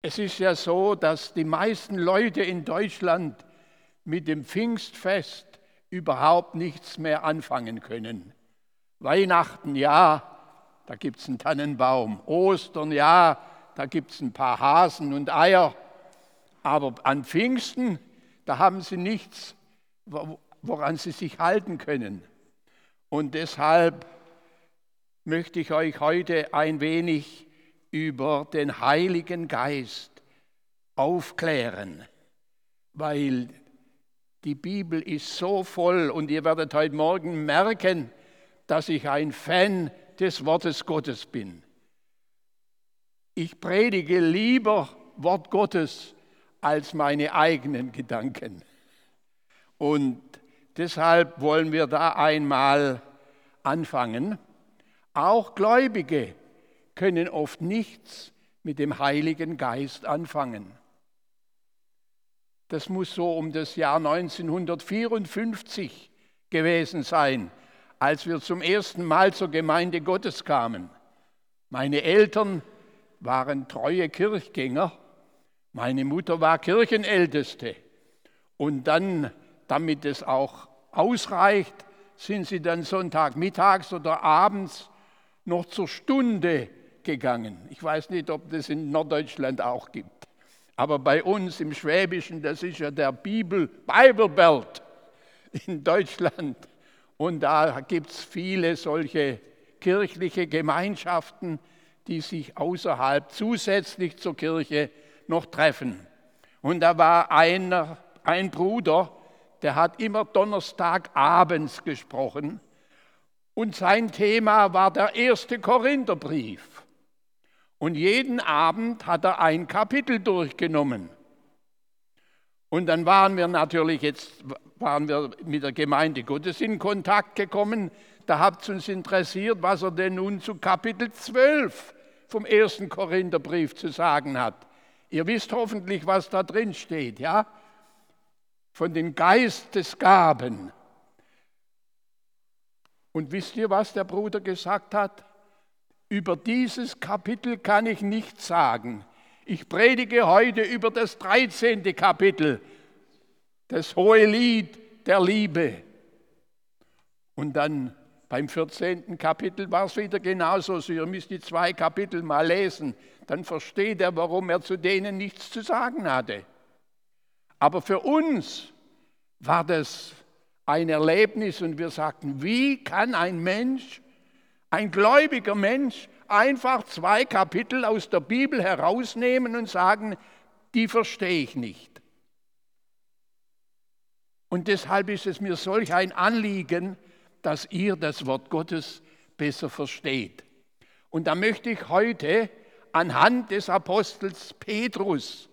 Es ist ja so, dass die meisten Leute in Deutschland mit dem Pfingstfest überhaupt nichts mehr anfangen können. Weihnachten, ja, da gibt es einen Tannenbaum. Ostern, ja, da gibt es ein paar Hasen und Eier. Aber an Pfingsten, da haben sie nichts, woran sie sich halten können. Und deshalb möchte ich euch heute ein wenig über den Heiligen Geist aufklären, weil die Bibel ist so voll und ihr werdet heute Morgen merken, dass ich ein Fan des Wortes Gottes bin. Ich predige lieber Wort Gottes als meine eigenen Gedanken. Und deshalb wollen wir da einmal anfangen. Auch Gläubige können oft nichts mit dem Heiligen Geist anfangen. Das muss so um das Jahr 1954 gewesen sein, als wir zum ersten Mal zur Gemeinde Gottes kamen. Meine Eltern waren treue Kirchgänger, meine Mutter war Kirchenälteste. Und dann, damit es auch ausreicht, sind sie dann Sonntagmittags oder abends noch zur Stunde gegangen. Ich weiß nicht, ob das in Norddeutschland auch gibt. Aber bei uns im Schwäbischen, das ist ja der Bibel, Bible Belt in Deutschland. Und da gibt es viele solche kirchliche Gemeinschaften, die sich außerhalb zusätzlich zur Kirche noch treffen. Und da war einer, ein Bruder, der hat immer Donnerstagabends gesprochen. Und sein Thema war der erste Korintherbrief. Und jeden Abend hat er ein Kapitel durchgenommen. Und dann waren wir natürlich, jetzt waren wir mit der Gemeinde Gottes in Kontakt gekommen. Da hat es uns interessiert, was er denn nun zu Kapitel 12 vom ersten Korintherbrief zu sagen hat. Ihr wisst hoffentlich, was da drin steht, ja? Von den Geistesgaben. Und wisst ihr, was der Bruder gesagt hat? Über dieses Kapitel kann ich nichts sagen. Ich predige heute über das 13. Kapitel, das hohe Lied der Liebe. Und dann beim 14. Kapitel war es wieder genauso. So, ihr müsst die zwei Kapitel mal lesen. Dann versteht er, warum er zu denen nichts zu sagen hatte. Aber für uns war das ein Erlebnis und wir sagten, wie kann ein Mensch, ein gläubiger Mensch, einfach zwei Kapitel aus der Bibel herausnehmen und sagen, die verstehe ich nicht. Und deshalb ist es mir solch ein Anliegen, dass ihr das Wort Gottes besser versteht. Und da möchte ich heute anhand des Apostels Petrus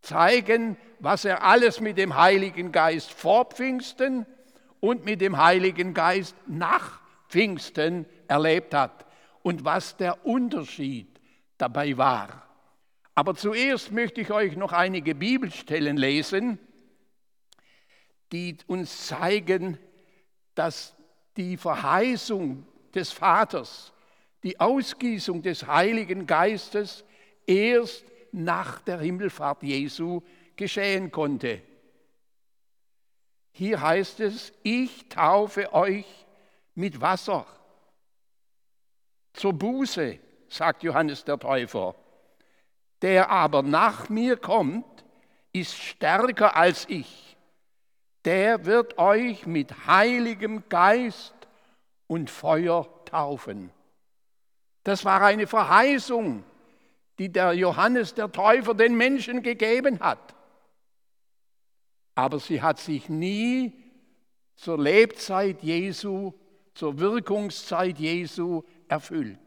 zeigen, was er alles mit dem Heiligen Geist vor Pfingsten und mit dem Heiligen Geist nach Pfingsten erlebt hat und was der Unterschied dabei war. Aber zuerst möchte ich euch noch einige Bibelstellen lesen, die uns zeigen, dass die Verheißung des Vaters, die Ausgießung des Heiligen Geistes erst nach der Himmelfahrt Jesu geschehen konnte. Hier heißt es, ich taufe euch mit Wasser zur Buße, sagt Johannes der Täufer. Der aber nach mir kommt, ist stärker als ich. Der wird euch mit heiligem Geist und Feuer taufen. Das war eine Verheißung, die der Johannes der Täufer den Menschen gegeben hat. Aber sie hat sich nie zur Lebzeit Jesu, zur Wirkungszeit Jesu erfüllt.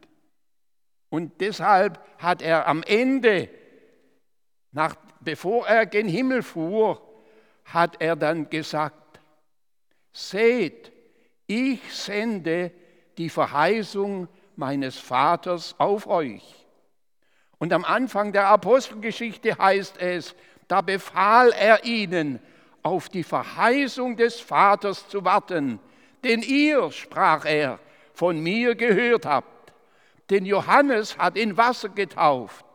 Und deshalb hat er am Ende, nach, bevor er gen Himmel fuhr, hat er dann gesagt, seht, ich sende die Verheißung meines Vaters auf euch. Und am Anfang der Apostelgeschichte heißt es, da befahl er ihnen, auf die Verheißung des Vaters zu warten. Denn ihr, sprach er, von mir gehört habt. Denn Johannes hat in Wasser getauft.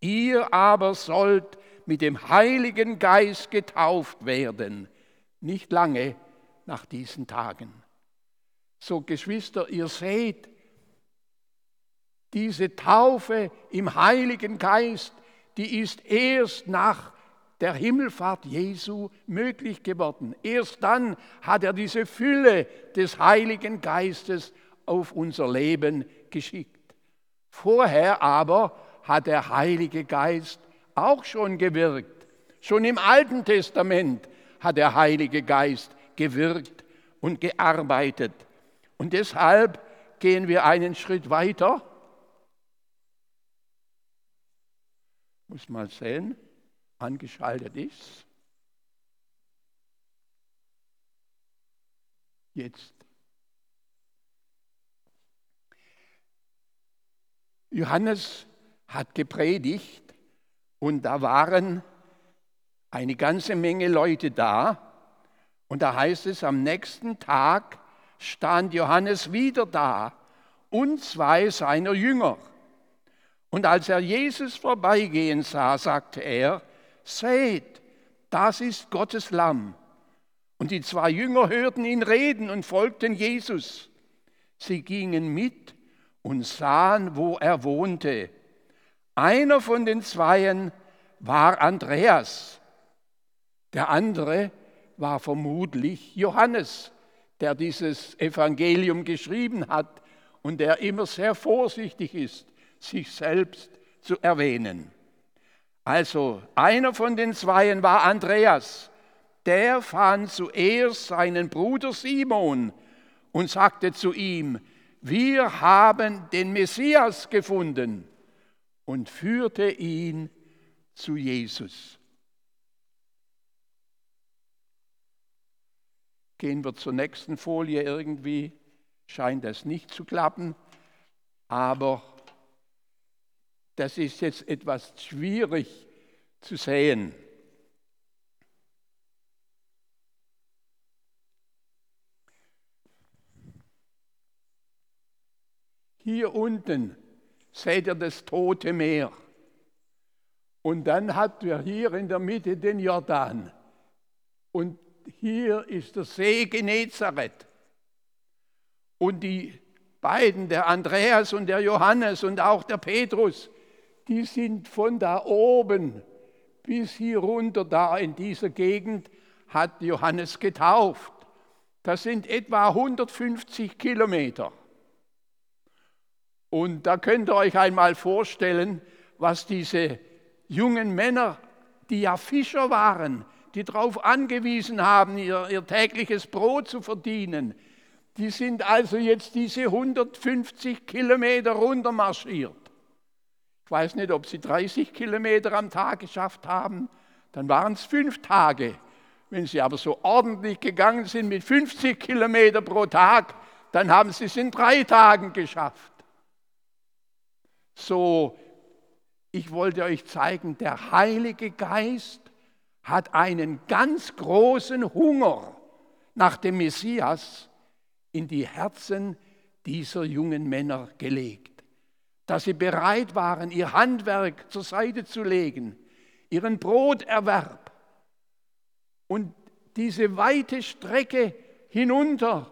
Ihr aber sollt mit dem Heiligen Geist getauft werden, nicht lange nach diesen Tagen. So Geschwister, ihr seht, diese Taufe im Heiligen Geist, die ist erst nach der Himmelfahrt Jesu möglich geworden. Erst dann hat er diese Fülle des Heiligen Geistes auf unser Leben geschickt. Vorher aber hat der Heilige Geist auch schon gewirkt. Schon im Alten Testament hat der Heilige Geist gewirkt und gearbeitet. Und deshalb gehen wir einen Schritt weiter. Muss mal sehen angeschaltet ist. Jetzt. Johannes hat gepredigt und da waren eine ganze Menge Leute da. Und da heißt es, am nächsten Tag stand Johannes wieder da und zwei seiner Jünger. Und als er Jesus vorbeigehen sah, sagte er, seht, das ist Gottes Lamm. Und die zwei Jünger hörten ihn reden und folgten Jesus. Sie gingen mit und sahen, wo er wohnte. Einer von den Zweien war Andreas, der andere war vermutlich Johannes, der dieses Evangelium geschrieben hat und der immer sehr vorsichtig ist, sich selbst zu erwähnen. Also einer von den Zweien war Andreas. Der fand zuerst seinen Bruder Simon und sagte zu ihm, wir haben den Messias gefunden und führte ihn zu Jesus. Gehen wir zur nächsten Folie irgendwie, scheint das nicht zu klappen, aber das ist jetzt etwas schwierig zu sehen. Hier unten seht ihr das Tote Meer. Und dann habt ihr hier in der Mitte den Jordan. Und hier ist der See Genezareth. Und die beiden, der Andreas und der Johannes und auch der Petrus, die sind von da oben bis hier runter, da in dieser Gegend, hat Johannes getauft. Das sind etwa 150 Kilometer. Und da könnt ihr euch einmal vorstellen, was diese jungen Männer, die ja Fischer waren, die darauf angewiesen haben, ihr, ihr tägliches Brot zu verdienen, die sind also jetzt diese 150 Kilometer runtermarschiert weiß nicht, ob sie 30 Kilometer am Tag geschafft haben, dann waren es fünf Tage. Wenn sie aber so ordentlich gegangen sind mit 50 Kilometer pro Tag, dann haben sie es in drei Tagen geschafft. So, ich wollte euch zeigen, der Heilige Geist hat einen ganz großen Hunger nach dem Messias in die Herzen dieser jungen Männer gelegt dass sie bereit waren, ihr Handwerk zur Seite zu legen, ihren Broterwerb und diese weite Strecke hinunter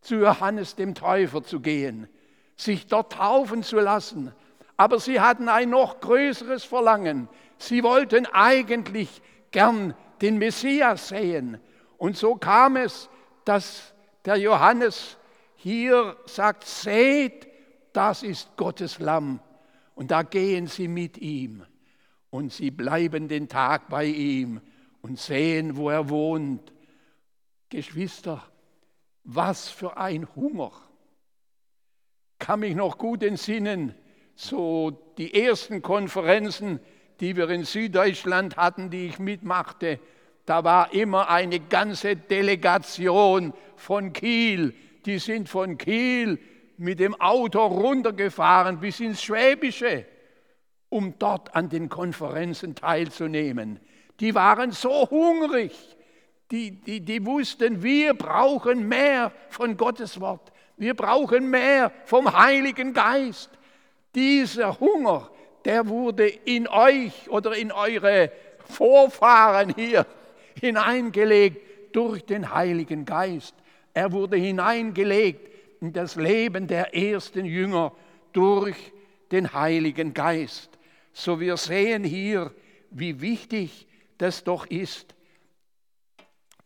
zu Johannes dem Täufer zu gehen, sich dort taufen zu lassen. Aber sie hatten ein noch größeres Verlangen. Sie wollten eigentlich gern den Messias sehen. Und so kam es, dass der Johannes hier sagt, seht, das ist Gottes Lamm. Und da gehen sie mit ihm und sie bleiben den Tag bei ihm und sehen, wo er wohnt. Geschwister, was für ein Hunger. Kann mich noch gut entsinnen, so die ersten Konferenzen, die wir in Süddeutschland hatten, die ich mitmachte, da war immer eine ganze Delegation von Kiel. Die sind von Kiel mit dem Auto runtergefahren bis ins Schwäbische, um dort an den Konferenzen teilzunehmen. Die waren so hungrig, die, die, die wussten, wir brauchen mehr von Gottes Wort, wir brauchen mehr vom Heiligen Geist. Dieser Hunger, der wurde in euch oder in eure Vorfahren hier hineingelegt durch den Heiligen Geist. Er wurde hineingelegt in das Leben der ersten Jünger durch den Heiligen Geist. So wir sehen hier, wie wichtig das doch ist,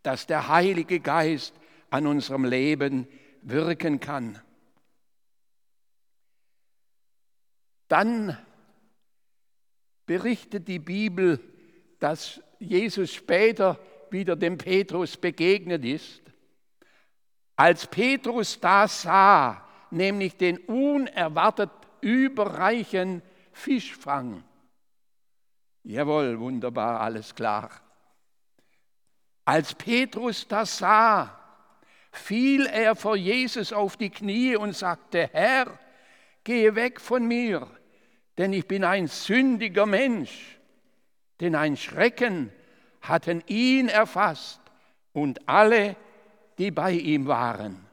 dass der Heilige Geist an unserem Leben wirken kann. Dann berichtet die Bibel, dass Jesus später wieder dem Petrus begegnet ist. Als Petrus das sah, nämlich den unerwartet überreichen Fischfang. Jawohl, wunderbar, alles klar. Als Petrus das sah, fiel er vor Jesus auf die Knie und sagte, Herr, gehe weg von mir, denn ich bin ein sündiger Mensch. Denn ein Schrecken hatten ihn erfasst und alle, die bei ihm waren.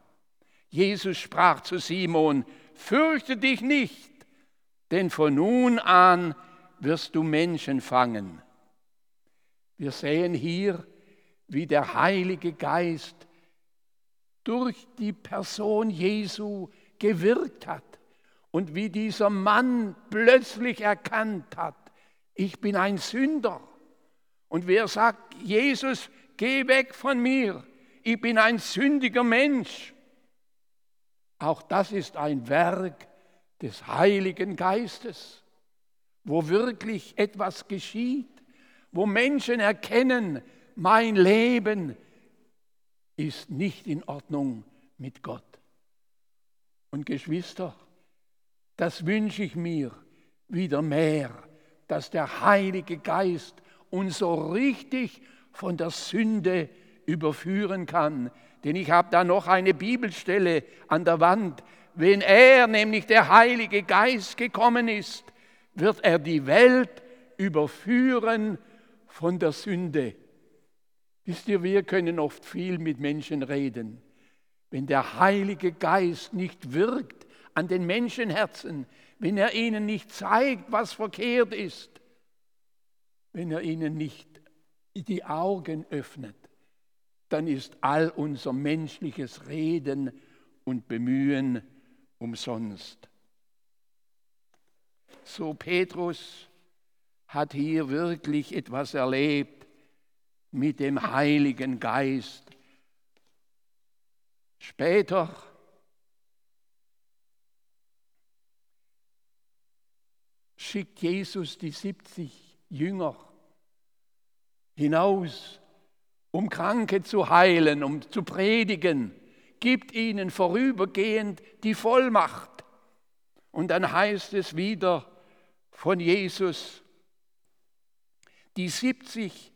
Jesus sprach zu Simon, fürchte dich nicht, denn von nun an wirst du Menschen fangen. Wir sehen hier, wie der Heilige Geist durch die Person Jesu gewirkt hat und wie dieser Mann plötzlich erkannt hat, ich bin ein Sünder. Und wer sagt, Jesus, geh weg von mir, ich bin ein sündiger Mensch. Auch das ist ein Werk des Heiligen Geistes, wo wirklich etwas geschieht, wo Menschen erkennen, mein Leben ist nicht in Ordnung mit Gott. Und Geschwister, das wünsche ich mir wieder mehr, dass der Heilige Geist uns so richtig von der Sünde überführen kann. Denn ich habe da noch eine Bibelstelle an der Wand. Wenn er, nämlich der Heilige Geist, gekommen ist, wird er die Welt überführen von der Sünde. Wisst ihr, wir können oft viel mit Menschen reden. Wenn der Heilige Geist nicht wirkt an den Menschenherzen, wenn er ihnen nicht zeigt, was verkehrt ist, wenn er ihnen nicht die Augen öffnet, dann ist all unser menschliches Reden und Bemühen umsonst. So Petrus hat hier wirklich etwas erlebt mit dem Heiligen Geist. Später schickt Jesus die 70 Jünger hinaus, um Kranke zu heilen, um zu predigen, gibt ihnen vorübergehend die Vollmacht. Und dann heißt es wieder von Jesus, die 70,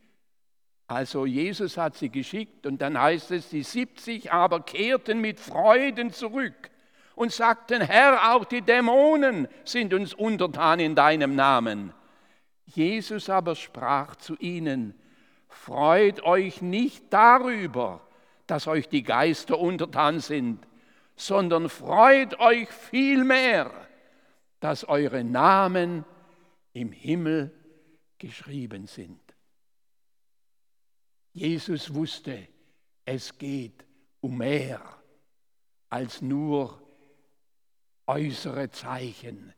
also Jesus hat sie geschickt und dann heißt es, die 70 aber kehrten mit Freuden zurück und sagten, Herr, auch die Dämonen sind uns untertan in deinem Namen. Jesus aber sprach zu ihnen, freut euch nicht darüber, dass euch die Geister untertan sind, sondern freut euch vielmehr, dass eure Namen im Himmel geschrieben sind. Jesus wusste, es geht um mehr als nur äußere Zeichen.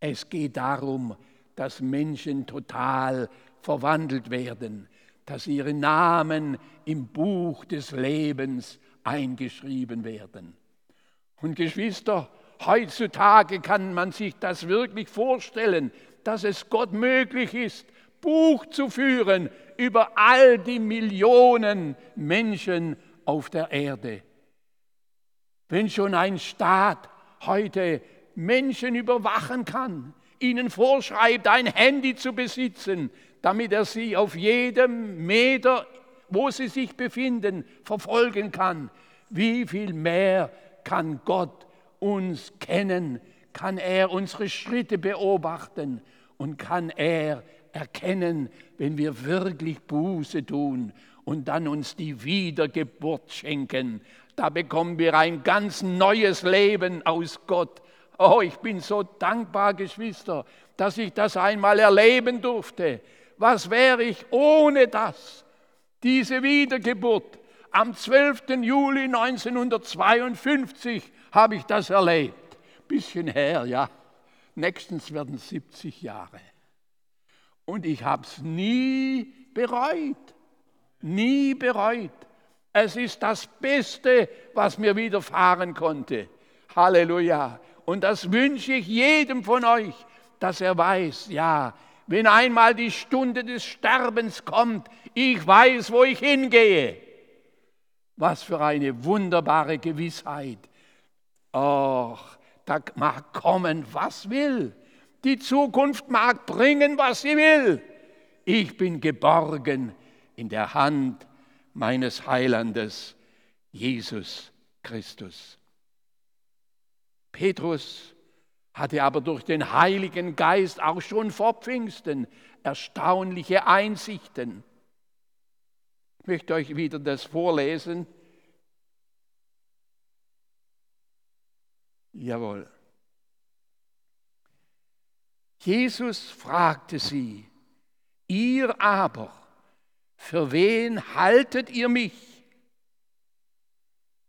Es geht darum, dass Menschen total verwandelt werden, dass ihre Namen im Buch des Lebens eingeschrieben werden. Und Geschwister, heutzutage kann man sich das wirklich vorstellen, dass es Gott möglich ist, Buch zu führen über all die Millionen Menschen auf der Erde. Wenn schon ein Staat heute Menschen überwachen kann, ihnen vorschreibt, ein Handy zu besitzen, damit er sie auf jedem Meter, wo sie sich befinden, verfolgen kann. Wie viel mehr kann Gott uns kennen, kann er unsere Schritte beobachten und kann er erkennen, wenn wir wirklich Buße tun und dann uns die Wiedergeburt schenken, da bekommen wir ein ganz neues Leben aus Gott. Oh, ich bin so dankbar, Geschwister, dass ich das einmal erleben durfte. Was wäre ich ohne das? Diese Wiedergeburt. Am 12. Juli 1952 habe ich das erlebt. Bisschen her, ja. Nächstens werden 70 Jahre. Und ich habe es nie bereut. Nie bereut. Es ist das Beste, was mir widerfahren konnte. Halleluja. Und das wünsche ich jedem von euch, dass er weiß, ja, wenn einmal die Stunde des Sterbens kommt, ich weiß, wo ich hingehe. Was für eine wunderbare Gewissheit. Och, da mag kommen, was will. Die Zukunft mag bringen, was sie will. Ich bin geborgen in der Hand meines Heilandes, Jesus Christus. Petrus hatte aber durch den Heiligen Geist auch schon vor Pfingsten erstaunliche Einsichten. Ich möchte euch wieder das vorlesen. Jawohl. Jesus fragte sie, ihr aber, für wen haltet ihr mich?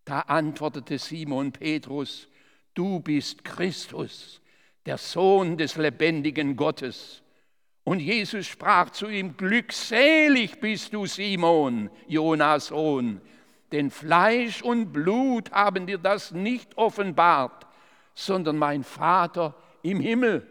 Da antwortete Simon Petrus, du bist Christus, der Sohn des lebendigen Gottes. Und Jesus sprach zu ihm, glückselig bist du, Simon, Jonas Sohn, denn Fleisch und Blut haben dir das nicht offenbart, sondern mein Vater im Himmel,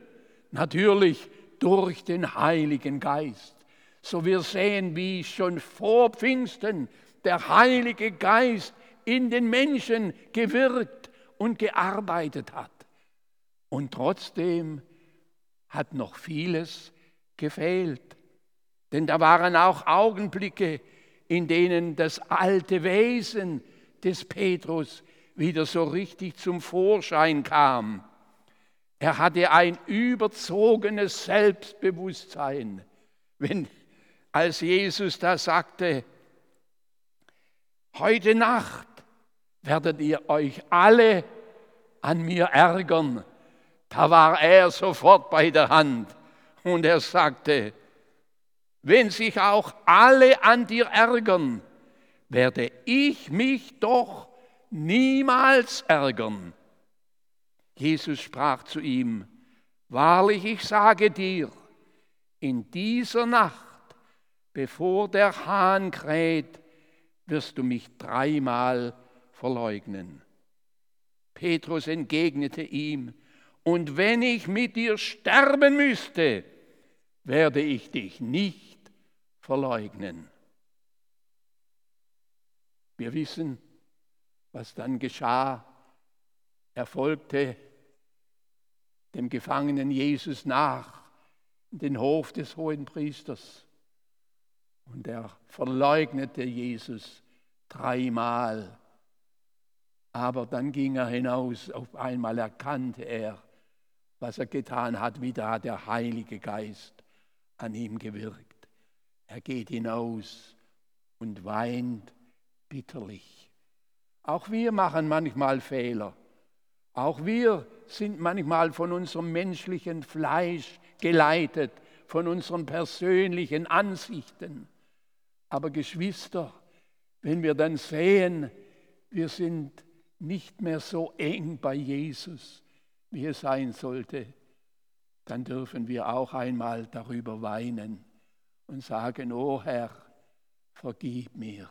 natürlich durch den Heiligen Geist. So wir sehen, wie schon vor Pfingsten der Heilige Geist in den Menschen gewirkt und gearbeitet hat. Und trotzdem hat noch vieles gefehlt. Denn da waren auch Augenblicke, in denen das alte Wesen des Petrus wieder so richtig zum Vorschein kam. Er hatte ein überzogenes Selbstbewusstsein. Wenn, als Jesus da sagte, heute Nacht werdet ihr euch alle an mir ärgern. Da war er sofort bei der Hand und er sagte, wenn sich auch alle an dir ärgern, werde ich mich doch niemals ärgern. Jesus sprach zu ihm, wahrlich ich sage dir, in dieser Nacht, bevor der Hahn kräht, wirst du mich dreimal verleugnen. Petrus entgegnete ihm, und wenn ich mit dir sterben müsste, werde ich dich nicht verleugnen. Wir wissen, was dann geschah. Er folgte dem Gefangenen Jesus nach in den Hof des hohen Priesters und er verleugnete Jesus dreimal. Aber dann ging er hinaus, auf einmal erkannte er, was er getan hat, wieder hat der Heilige Geist an ihm gewirkt. Er geht hinaus und weint bitterlich. Auch wir machen manchmal Fehler. Auch wir sind manchmal von unserem menschlichen Fleisch geleitet, von unseren persönlichen Ansichten. Aber Geschwister, wenn wir dann sehen, wir sind nicht mehr so eng bei Jesus, wie es sein sollte, dann dürfen wir auch einmal darüber weinen und sagen, oh Herr, vergib mir.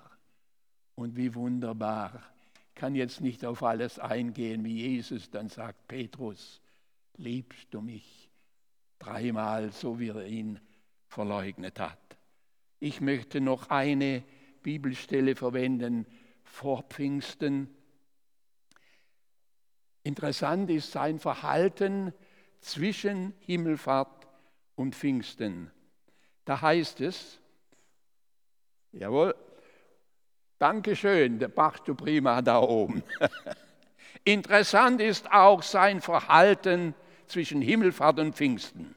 Und wie wunderbar. Kann jetzt nicht auf alles eingehen, wie Jesus dann sagt, Petrus, liebst du mich? Dreimal, so wie er ihn verleugnet hat. Ich möchte noch eine Bibelstelle verwenden vor Pfingsten Interessant ist sein Verhalten zwischen Himmelfahrt und Pfingsten. Da heißt es, jawohl, Dankeschön, der machst du prima da oben. Interessant ist auch sein Verhalten zwischen Himmelfahrt und Pfingsten.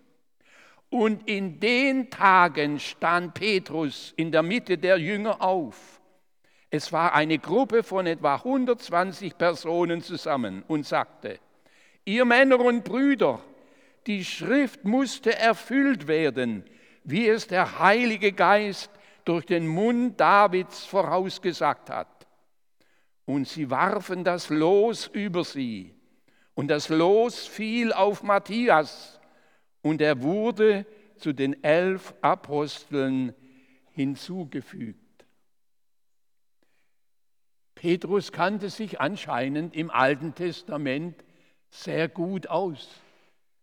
Und in den Tagen stand Petrus in der Mitte der Jünger auf es war eine Gruppe von etwa 120 Personen zusammen und sagte, ihr Männer und Brüder, die Schrift musste erfüllt werden, wie es der Heilige Geist durch den Mund Davids vorausgesagt hat. Und sie warfen das Los über sie. Und das Los fiel auf Matthias. Und er wurde zu den elf Aposteln hinzugefügt. Petrus kannte sich anscheinend im Alten Testament sehr gut aus.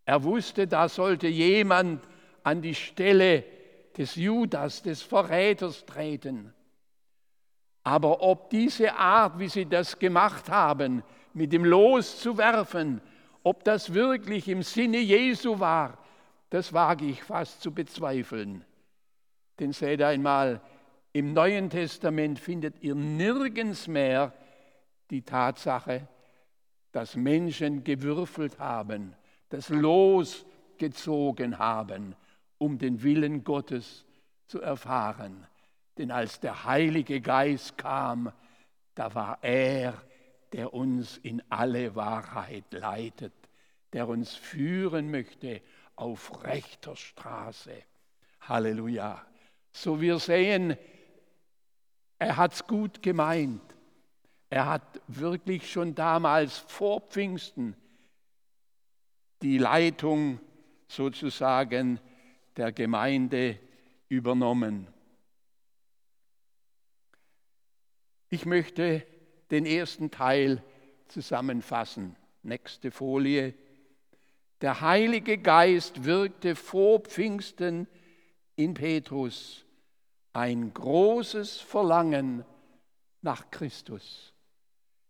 Er wusste, da sollte jemand an die Stelle des Judas, des Verräters treten. Aber ob diese Art, wie sie das gemacht haben, mit dem Los zu werfen, ob das wirklich im Sinne Jesu war, das wage ich fast zu bezweifeln. Denn seht einmal, im Neuen Testament findet ihr nirgends mehr die Tatsache, dass Menschen gewürfelt haben, das Los gezogen haben, um den Willen Gottes zu erfahren. Denn als der Heilige Geist kam, da war er, der uns in alle Wahrheit leitet, der uns führen möchte auf rechter Straße. Halleluja. So wir sehen, er hat es gut gemeint. Er hat wirklich schon damals vor Pfingsten die Leitung sozusagen der Gemeinde übernommen. Ich möchte den ersten Teil zusammenfassen. Nächste Folie. Der Heilige Geist wirkte vor Pfingsten in Petrus ein großes Verlangen nach Christus.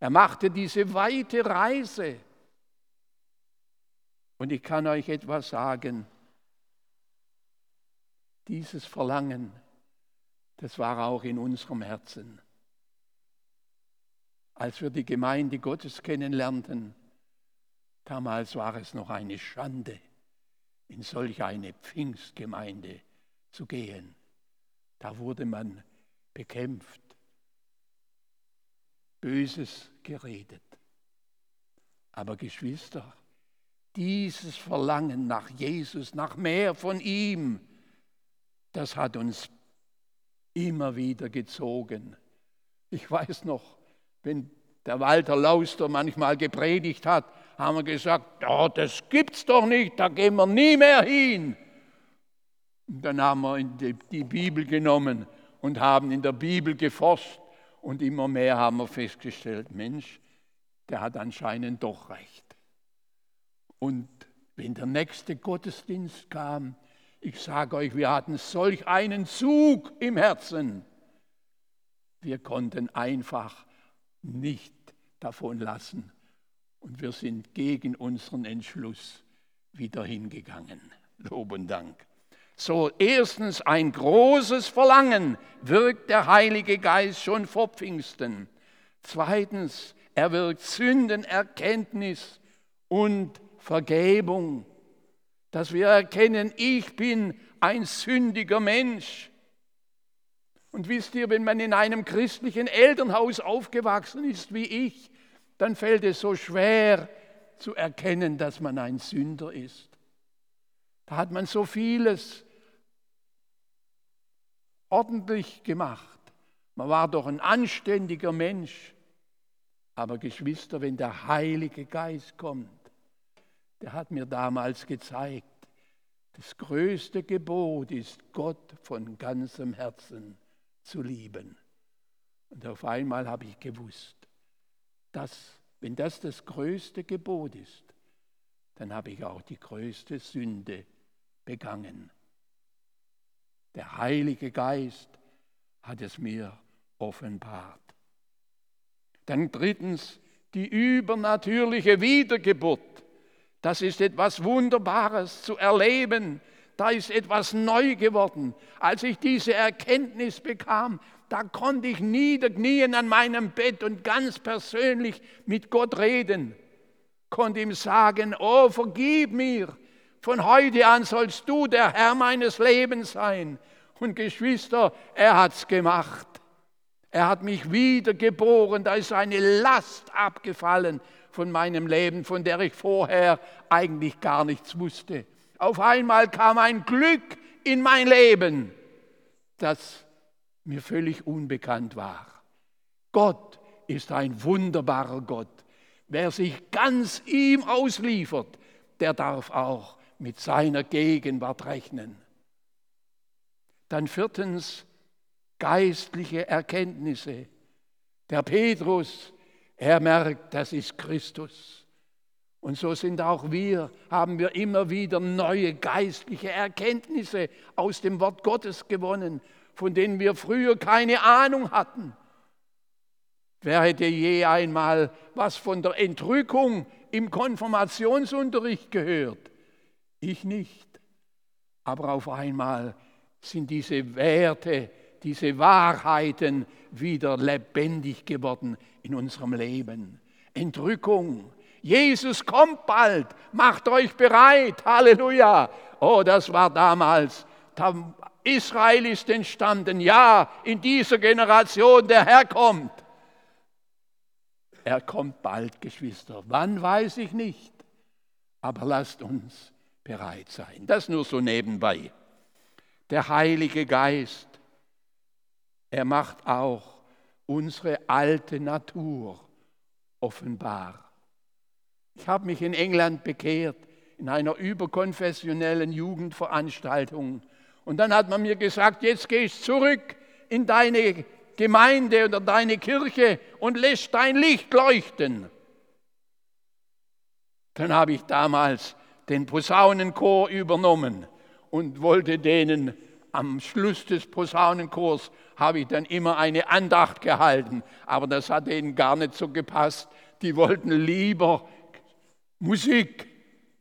Er machte diese weite Reise. Und ich kann euch etwas sagen. Dieses Verlangen, das war auch in unserem Herzen. Als wir die Gemeinde Gottes kennenlernten, damals war es noch eine Schande, in solch eine Pfingstgemeinde zu gehen. Da wurde man bekämpft, Böses geredet. Aber Geschwister, dieses Verlangen nach Jesus, nach mehr von ihm, das hat uns immer wieder gezogen. Ich weiß noch, wenn der Walter Lauster manchmal gepredigt hat, haben wir gesagt, oh, das gibt's doch nicht, da gehen wir nie mehr hin. Und dann haben wir die, die Bibel genommen und haben in der Bibel geforscht und immer mehr haben wir festgestellt, Mensch, der hat anscheinend doch recht. Und wenn der nächste Gottesdienst kam, ich sage euch, wir hatten solch einen Zug im Herzen. Wir konnten einfach nicht davon lassen. Und wir sind gegen unseren Entschluss wieder hingegangen. Lob und Dank. So, erstens ein großes Verlangen wirkt der Heilige Geist schon vor Pfingsten. Zweitens, er wirkt Sündenerkenntnis und Vergebung, dass wir erkennen, ich bin ein sündiger Mensch. Und wisst ihr, wenn man in einem christlichen Elternhaus aufgewachsen ist wie ich, dann fällt es so schwer zu erkennen, dass man ein Sünder ist. Da hat man so vieles ordentlich gemacht. Man war doch ein anständiger Mensch. Aber Geschwister, wenn der Heilige Geist kommt, der hat mir damals gezeigt, das größte Gebot ist, Gott von ganzem Herzen zu lieben. Und auf einmal habe ich gewusst, dass, wenn das das größte Gebot ist, dann habe ich auch die größte Sünde begangen. Der Heilige Geist hat es mir offenbart. Dann drittens die übernatürliche Wiedergeburt. Das ist etwas Wunderbares zu erleben. Da ist etwas neu geworden. Als ich diese Erkenntnis bekam, da konnte ich niederknien an meinem Bett und ganz persönlich mit Gott reden. Konnte ihm sagen, oh, vergib mir, von heute an sollst du der Herr meines Lebens sein. Und Geschwister, er hat's gemacht. Er hat mich wiedergeboren. Da ist eine Last abgefallen von meinem Leben, von der ich vorher eigentlich gar nichts wusste. Auf einmal kam ein Glück in mein Leben, das mir völlig unbekannt war. Gott ist ein wunderbarer Gott. Wer sich ganz ihm ausliefert, der darf auch mit seiner Gegenwart rechnen. Dann viertens geistliche Erkenntnisse. Der Petrus, er merkt, das ist Christus. Und so sind auch wir, haben wir immer wieder neue geistliche Erkenntnisse aus dem Wort Gottes gewonnen, von denen wir früher keine Ahnung hatten. Wer hätte je einmal was von der Entrückung im Konfirmationsunterricht gehört? Ich nicht. Aber auf einmal sind diese Werte, diese Wahrheiten wieder lebendig geworden in unserem Leben. Entrückung. Jesus kommt bald, macht euch bereit. Halleluja. Oh, das war damals. Israel ist entstanden. Ja, in dieser Generation der Herr kommt. Er kommt bald, Geschwister. Wann weiß ich nicht. Aber lasst uns bereit sein. Das nur so nebenbei. Der Heilige Geist, er macht auch unsere alte Natur offenbar. Ich habe mich in England bekehrt in einer überkonfessionellen Jugendveranstaltung. Und dann hat man mir gesagt, jetzt gehst zurück in deine Gemeinde oder deine Kirche und lässt dein Licht leuchten. Dann habe ich damals den Posaunenchor übernommen und wollte denen am Schluss des Posaunenchors habe ich dann immer eine Andacht gehalten, aber das hat denen gar nicht so gepasst. Die wollten lieber Musik.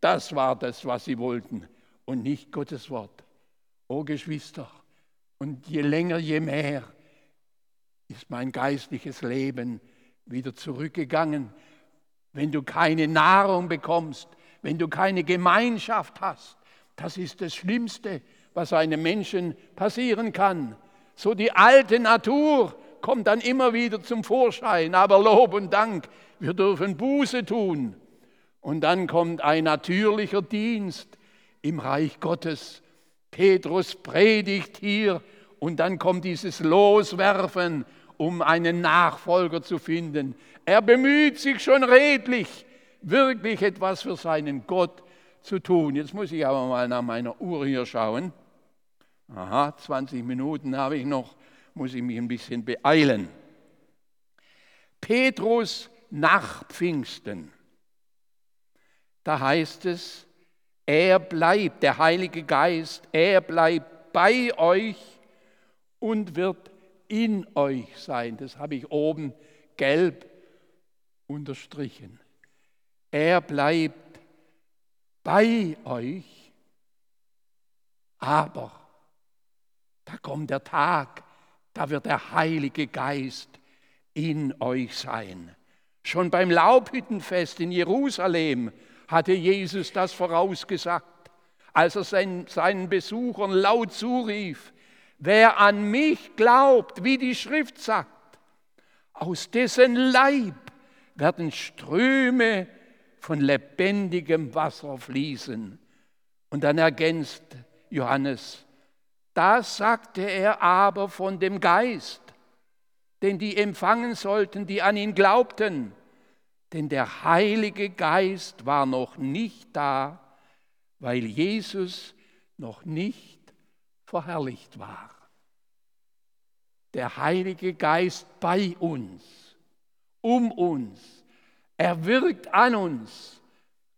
Das war das, was sie wollten und nicht Gottes Wort. O Geschwister, und je länger, je mehr ist mein geistliches Leben wieder zurückgegangen. Wenn du keine Nahrung bekommst, wenn du keine Gemeinschaft hast, das ist das Schlimmste, was einem Menschen passieren kann. So die alte Natur kommt dann immer wieder zum Vorschein, aber Lob und Dank, wir dürfen Buße tun. Und dann kommt ein natürlicher Dienst im Reich Gottes. Petrus predigt hier und dann kommt dieses Loswerfen um einen Nachfolger zu finden. Er bemüht sich schon redlich, wirklich etwas für seinen Gott zu tun. Jetzt muss ich aber mal nach meiner Uhr hier schauen. Aha, 20 Minuten habe ich noch, muss ich mich ein bisschen beeilen. Petrus nach Pfingsten. Da heißt es, er bleibt, der Heilige Geist, er bleibt bei euch und wird in euch sein. Das habe ich oben gelb unterstrichen. Er bleibt bei euch, aber kommt der Tag, da wird der Heilige Geist in euch sein. Schon beim Laubhüttenfest in Jerusalem hatte Jesus das vorausgesagt, als er seinen Besuchern laut zurief, Wer an mich glaubt, wie die Schrift sagt, aus dessen Leib werden Ströme von lebendigem Wasser fließen. Und dann ergänzt Johannes, das sagte er aber von dem Geist, den die empfangen sollten, die an ihn glaubten. Denn der Heilige Geist war noch nicht da, weil Jesus noch nicht verherrlicht war der Heilige Geist bei uns, um uns. Er wirkt an uns.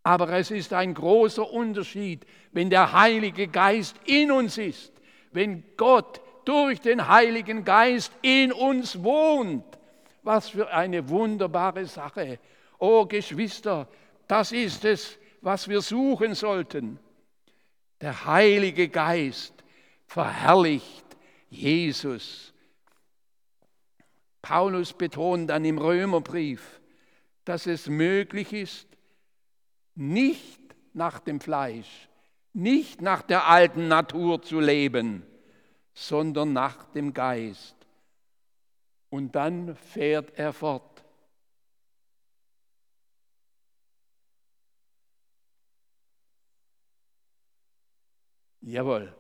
Aber es ist ein großer Unterschied, wenn der Heilige Geist in uns ist, wenn Gott durch den Heiligen Geist in uns wohnt. Was für eine wunderbare Sache. Oh Geschwister, das ist es, was wir suchen sollten. Der Heilige Geist verherrlicht Jesus Paulus betont dann im Römerbrief, dass es möglich ist, nicht nach dem Fleisch, nicht nach der alten Natur zu leben, sondern nach dem Geist. Und dann fährt er fort. Jawohl.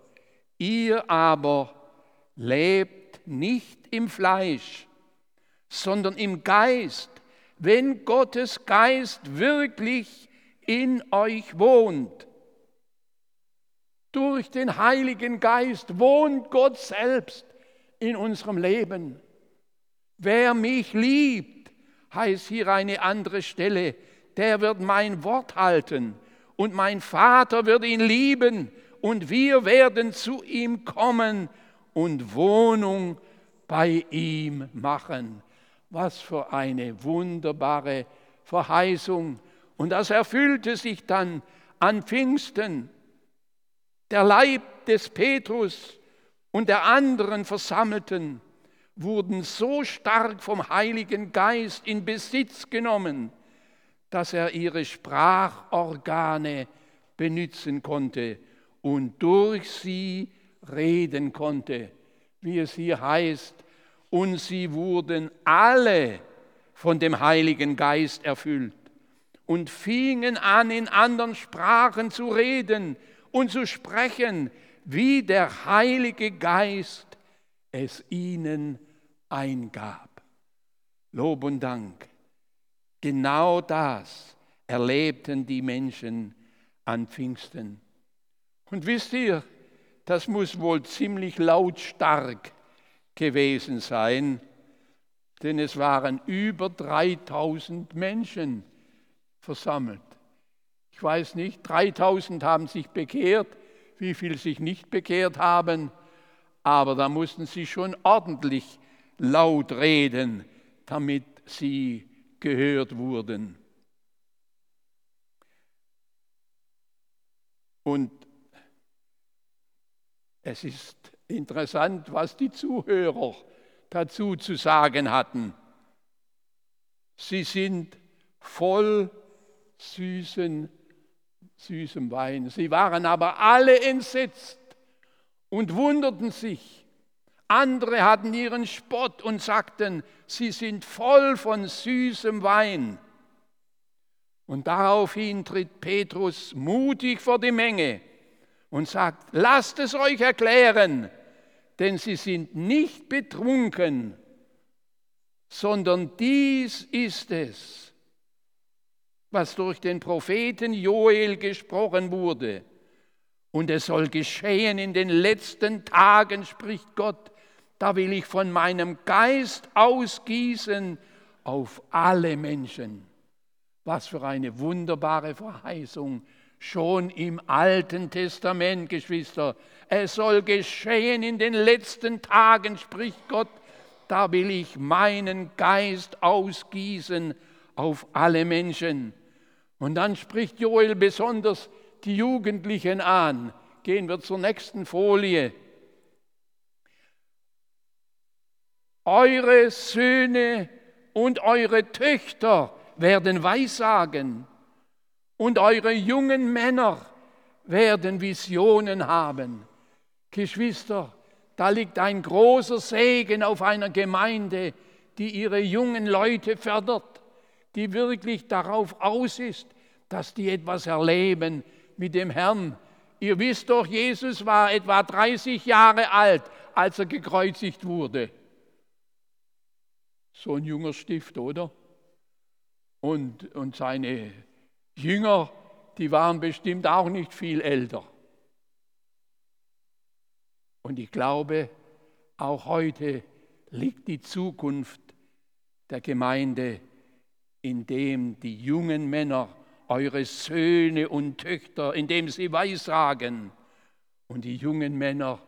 Ihr aber lebt nicht im Fleisch, sondern im Geist, wenn Gottes Geist wirklich in euch wohnt. Durch den Heiligen Geist wohnt Gott selbst in unserem Leben. Wer mich liebt, heißt hier eine andere Stelle, der wird mein Wort halten und mein Vater wird ihn lieben und wir werden zu ihm kommen und Wohnung bei ihm machen. Was für eine wunderbare Verheißung. Und das erfüllte sich dann an Pfingsten. Der Leib des Petrus und der anderen Versammelten wurden so stark vom Heiligen Geist in Besitz genommen, dass er ihre Sprachorgane benutzen konnte und durch sie reden konnte, wie es hier heißt, und sie wurden alle von dem Heiligen Geist erfüllt und fingen an, in anderen Sprachen zu reden und zu sprechen, wie der Heilige Geist es ihnen eingab. Lob und Dank. Genau das erlebten die Menschen an Pfingsten. Und wisst ihr, das muss wohl ziemlich lautstark gewesen sein, denn es waren über 3000 Menschen versammelt. Ich weiß nicht, 3000 haben sich bekehrt, wie viele sich nicht bekehrt haben, aber da mussten sie schon ordentlich laut reden, damit sie gehört wurden. Und es ist interessant, was die Zuhörer dazu zu sagen hatten. Sie sind voll süßen, süßem Wein. Sie waren aber alle entsetzt und wunderten sich. Andere hatten ihren Spott und sagten, sie sind voll von süßem Wein. Und daraufhin tritt Petrus mutig vor die Menge und sagt, lasst es euch erklären, denn sie sind nicht betrunken, sondern dies ist es, was durch den Propheten Joel gesprochen wurde. Und es soll geschehen in den letzten Tagen, spricht Gott, da will ich von meinem Geist ausgießen auf alle Menschen. Was für eine wunderbare Verheißung schon im Alten Testament, Geschwister. Es soll geschehen in den letzten Tagen, spricht Gott, da will ich meinen Geist ausgießen auf alle Menschen. Und dann spricht Joel besonders die Jugendlichen an. Gehen wir zur nächsten Folie. Eure Söhne und eure Töchter werden Weissagen und eure jungen Männer werden Visionen haben. Geschwister, da liegt ein großer Segen auf einer Gemeinde, die ihre jungen Leute fördert, die wirklich darauf aus ist, dass die etwas erleben mit dem Herrn. Ihr wisst doch, Jesus war etwa 30 Jahre alt, als er gekreuzigt wurde. So ein junger Stift, oder? Und, und seine Jünger, die waren bestimmt auch nicht viel älter. Und ich glaube, auch heute liegt die Zukunft der Gemeinde, in dem die jungen Männer, eure Söhne und Töchter, indem sie weissagen und die jungen Männer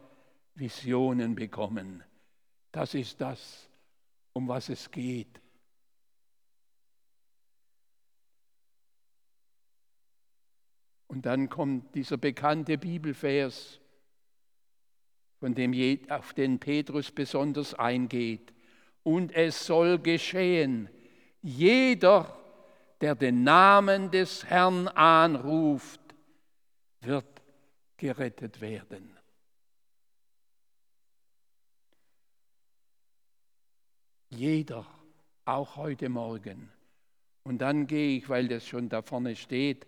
Visionen bekommen. Das ist das, um was es geht. Und dann kommt dieser bekannte Bibelvers, von dem, auf den Petrus besonders eingeht. Und es soll geschehen, jeder, der den Namen des Herrn anruft, wird gerettet werden. Jeder, auch heute Morgen. Und dann gehe ich, weil das schon da vorne steht,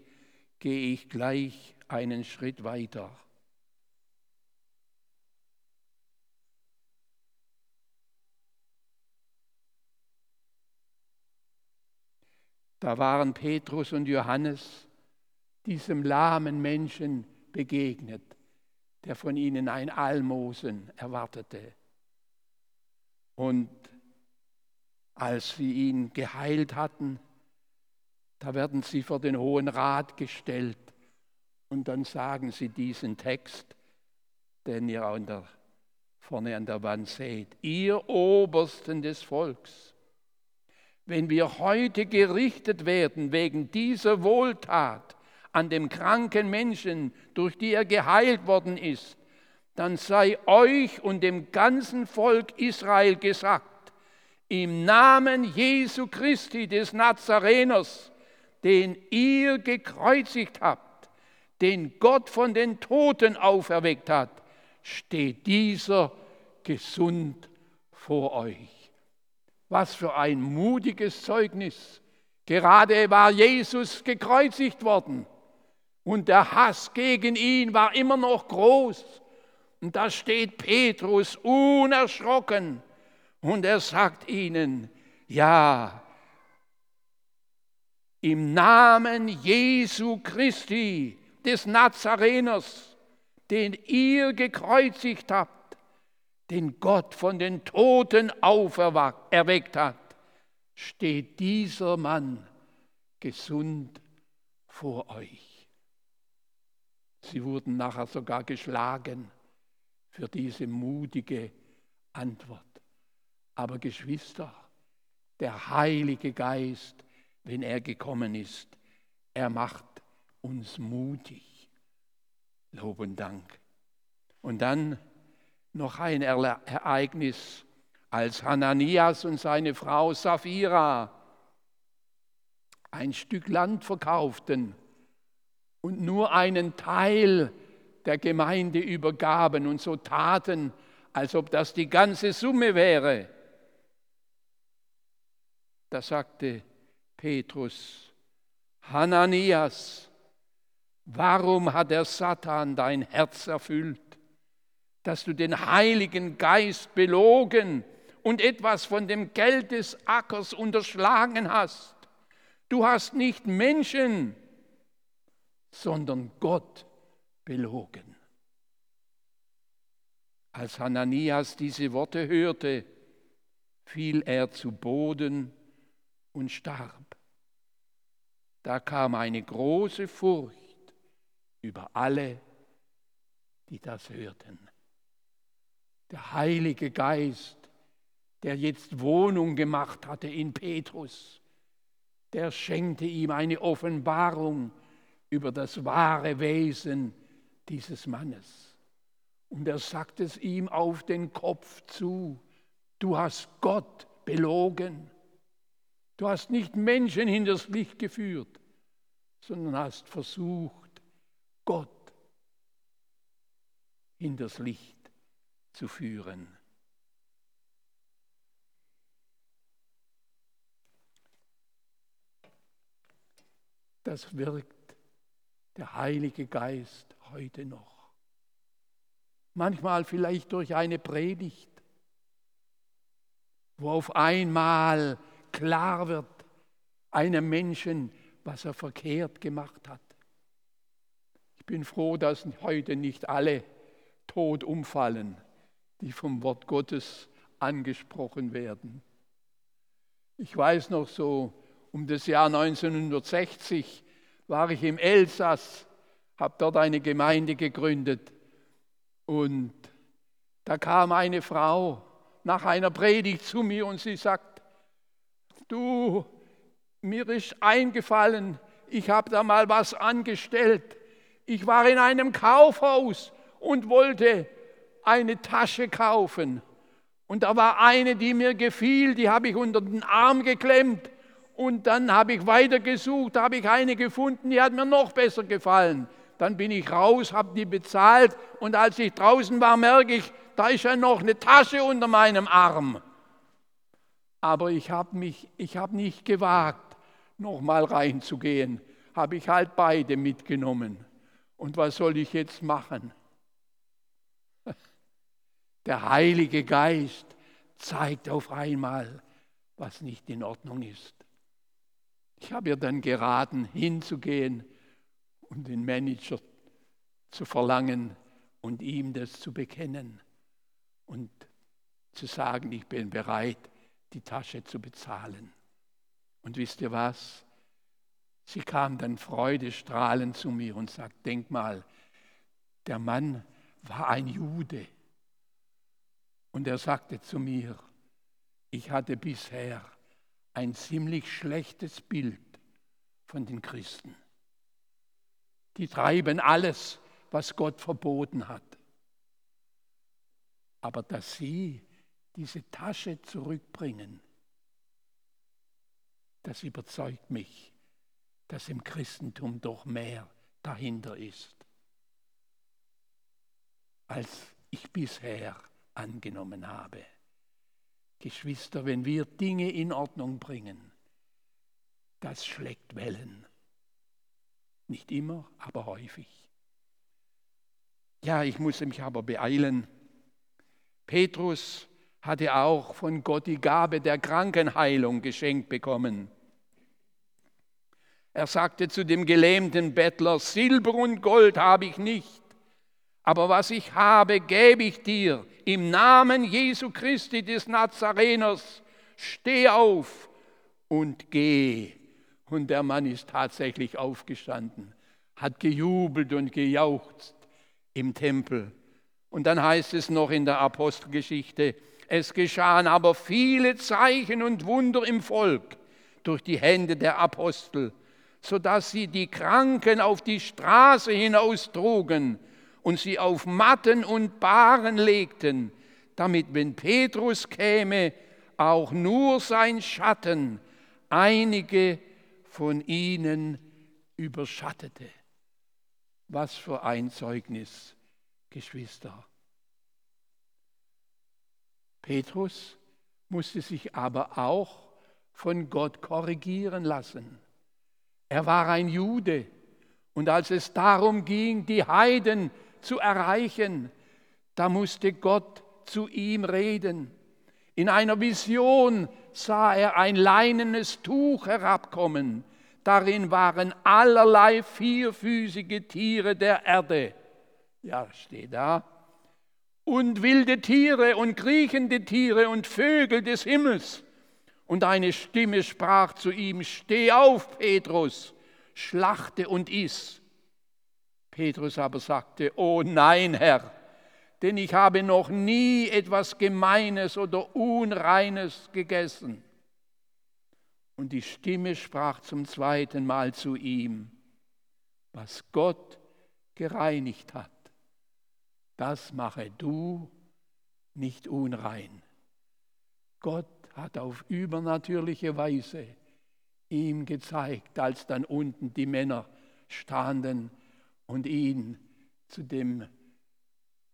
gehe ich gleich einen Schritt weiter. Da waren Petrus und Johannes diesem lahmen Menschen begegnet, der von ihnen ein Almosen erwartete. Und als sie ihn geheilt hatten, da werden sie vor den Hohen Rat gestellt und dann sagen sie diesen Text, den ihr an der, vorne an der Wand seht. Ihr Obersten des Volks, wenn wir heute gerichtet werden wegen dieser Wohltat an dem kranken Menschen, durch die er geheilt worden ist, dann sei euch und dem ganzen Volk Israel gesagt, im Namen Jesu Christi des Nazareners, den ihr gekreuzigt habt, den Gott von den Toten auferweckt hat, steht dieser gesund vor euch. Was für ein mutiges Zeugnis. Gerade war Jesus gekreuzigt worden und der Hass gegen ihn war immer noch groß. Und da steht Petrus unerschrocken und er sagt ihnen, ja, im Namen Jesu Christi, des Nazareners, den ihr gekreuzigt habt, den Gott von den Toten auferweckt hat, steht dieser Mann gesund vor euch. Sie wurden nachher sogar geschlagen für diese mutige Antwort. Aber Geschwister, der Heilige Geist wenn er gekommen ist. Er macht uns mutig. Lob und Dank. Und dann noch ein Ereignis, als Hananias und seine Frau Sapphira ein Stück Land verkauften und nur einen Teil der Gemeinde übergaben und so taten, als ob das die ganze Summe wäre. Da sagte Petrus, Hananias, warum hat der Satan dein Herz erfüllt, dass du den Heiligen Geist belogen und etwas von dem Geld des Ackers unterschlagen hast? Du hast nicht Menschen, sondern Gott belogen. Als Hananias diese Worte hörte, fiel er zu Boden und starb. Da kam eine große Furcht über alle, die das hörten. Der Heilige Geist, der jetzt Wohnung gemacht hatte in Petrus, der schenkte ihm eine Offenbarung über das wahre Wesen dieses Mannes. Und er sagte es ihm auf den Kopf zu, du hast Gott belogen. Du hast nicht Menschen hinters Licht geführt, sondern hast versucht, Gott hinters Licht zu führen. Das wirkt der Heilige Geist heute noch. Manchmal vielleicht durch eine Predigt, wo auf einmal klar wird einem Menschen, was er verkehrt gemacht hat. Ich bin froh, dass heute nicht alle tot umfallen, die vom Wort Gottes angesprochen werden. Ich weiß noch so, um das Jahr 1960 war ich im Elsass, habe dort eine Gemeinde gegründet und da kam eine Frau nach einer Predigt zu mir und sie sagt, du, mir ist eingefallen, ich habe da mal was angestellt. Ich war in einem Kaufhaus und wollte eine Tasche kaufen. Und da war eine, die mir gefiel, die habe ich unter den Arm geklemmt. Und dann habe ich weitergesucht, da habe ich eine gefunden, die hat mir noch besser gefallen. Dann bin ich raus, habe die bezahlt und als ich draußen war, merke ich, da ist ja noch eine Tasche unter meinem Arm. Aber ich habe mich, ich habe nicht gewagt, nochmal reinzugehen. Habe ich halt beide mitgenommen. Und was soll ich jetzt machen? Der Heilige Geist zeigt auf einmal, was nicht in Ordnung ist. Ich habe ihr dann geraten, hinzugehen und den Manager zu verlangen und ihm das zu bekennen und zu sagen, ich bin bereit, die Tasche zu bezahlen. Und wisst ihr was? Sie kam dann freudestrahlend zu mir und sagt, denk mal, der Mann war ein Jude. Und er sagte zu mir, ich hatte bisher ein ziemlich schlechtes Bild von den Christen. Die treiben alles, was Gott verboten hat. Aber dass sie diese Tasche zurückbringen, das überzeugt mich, dass im Christentum doch mehr dahinter ist, als ich bisher angenommen habe. Geschwister, wenn wir Dinge in Ordnung bringen, das schlägt Wellen. Nicht immer, aber häufig. Ja, ich muss mich aber beeilen. Petrus hatte auch von Gott die Gabe der Krankenheilung geschenkt bekommen. Er sagte zu dem gelähmten Bettler, Silber und Gold habe ich nicht, aber was ich habe, gebe ich dir. Im Namen Jesu Christi des Nazareners, steh auf und geh. Und der Mann ist tatsächlich aufgestanden, hat gejubelt und gejauchzt im Tempel. Und dann heißt es noch in der Apostelgeschichte, es geschahen aber viele Zeichen und Wunder im Volk durch die Hände der Apostel, sodass sie die Kranken auf die Straße hinaustrugen und sie auf Matten und Bahren legten, damit, wenn Petrus käme, auch nur sein Schatten einige von ihnen überschattete. Was für ein Zeugnis, Geschwister. Petrus musste sich aber auch von Gott korrigieren lassen. Er war ein Jude und als es darum ging, die Heiden zu erreichen, da musste Gott zu ihm reden. In einer Vision sah er ein leinenes Tuch herabkommen. Darin waren allerlei vierfüßige Tiere der Erde. Ja, steht da. Und wilde Tiere und kriechende Tiere und Vögel des Himmels. Und eine Stimme sprach zu ihm, Steh auf, Petrus, schlachte und iss. Petrus aber sagte, oh nein, Herr, denn ich habe noch nie etwas Gemeines oder Unreines gegessen. Und die Stimme sprach zum zweiten Mal zu ihm, was Gott gereinigt hat, das mache du nicht unrein. Gott hat auf übernatürliche Weise ihm gezeigt, als dann unten die Männer standen und ihn zu dem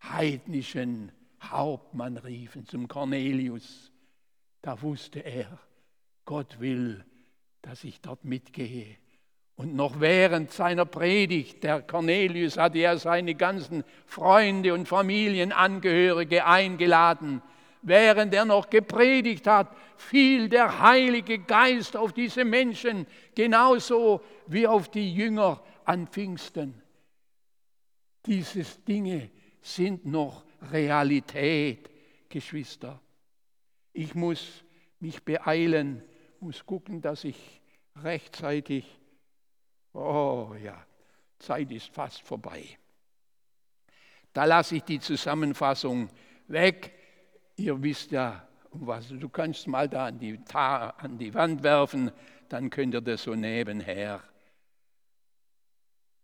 heidnischen Hauptmann riefen, zum Cornelius. Da wusste er, Gott will, dass ich dort mitgehe. Und noch während seiner Predigt, der Cornelius hatte ja seine ganzen Freunde und Familienangehörige eingeladen, während er noch gepredigt hat, fiel der Heilige Geist auf diese Menschen, genauso wie auf die Jünger an Pfingsten. Diese Dinge sind noch Realität, Geschwister. Ich muss mich beeilen, muss gucken, dass ich rechtzeitig, oh ja, Zeit ist fast vorbei. Da lasse ich die Zusammenfassung weg. Ihr wisst ja, was, du kannst mal da an die, an die Wand werfen, dann könnt ihr das so nebenher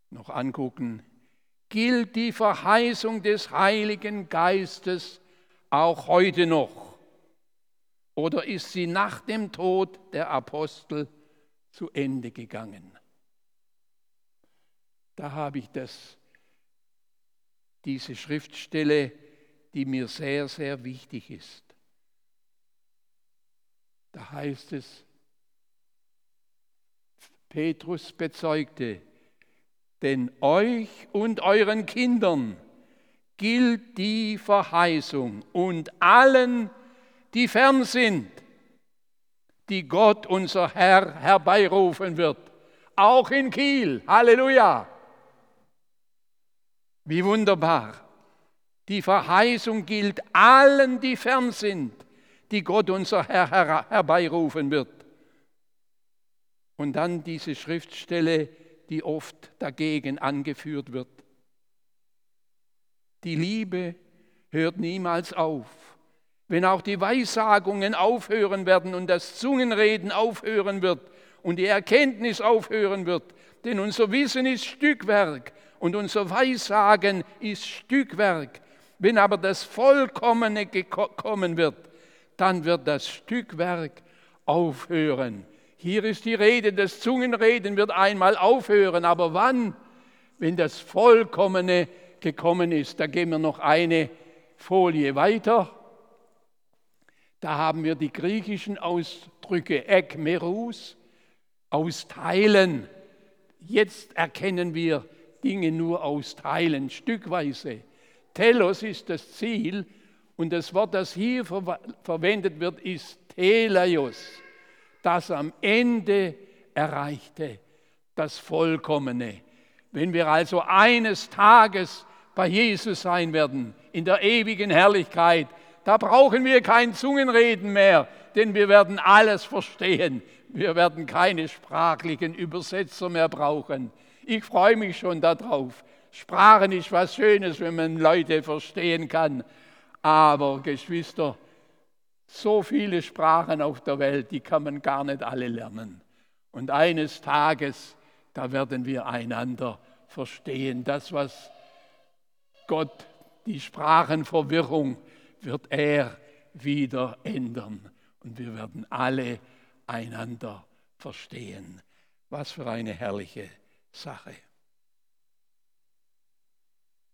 noch angucken gilt die Verheißung des Heiligen Geistes auch heute noch? Oder ist sie nach dem Tod der Apostel zu Ende gegangen? Da habe ich das, diese Schriftstelle, die mir sehr, sehr wichtig ist. Da heißt es, Petrus bezeugte, denn euch und euren Kindern gilt die Verheißung und allen, die fern sind, die Gott unser Herr herbeirufen wird, auch in Kiel. Halleluja! Wie wunderbar. Die Verheißung gilt allen, die fern sind, die Gott unser Herr her herbeirufen wird. Und dann diese Schriftstelle, die oft dagegen angeführt wird. Die Liebe hört niemals auf. Wenn auch die Weissagungen aufhören werden und das Zungenreden aufhören wird und die Erkenntnis aufhören wird, denn unser Wissen ist Stückwerk und unser Weissagen ist Stückwerk. Wenn aber das Vollkommene kommen wird, dann wird das Stückwerk aufhören. Hier ist die Rede, das Zungenreden wird einmal aufhören, aber wann? Wenn das Vollkommene gekommen ist. Da gehen wir noch eine Folie weiter. Da haben wir die griechischen Ausdrücke ekmerus, austeilen. Jetzt erkennen wir Dinge nur austeilen, stückweise. Telos ist das Ziel und das Wort, das hier ver verwendet wird, ist Telaios, das am Ende erreichte, das Vollkommene. Wenn wir also eines Tages bei Jesus sein werden, in der ewigen Herrlichkeit, da brauchen wir kein Zungenreden mehr, denn wir werden alles verstehen. Wir werden keine sprachlichen Übersetzer mehr brauchen. Ich freue mich schon darauf. Sprachen ist was Schönes, wenn man Leute verstehen kann. Aber Geschwister, so viele Sprachen auf der Welt, die kann man gar nicht alle lernen. Und eines Tages, da werden wir einander verstehen. Das, was Gott, die Sprachenverwirrung, wird er wieder ändern. Und wir werden alle einander verstehen. Was für eine herrliche Sache.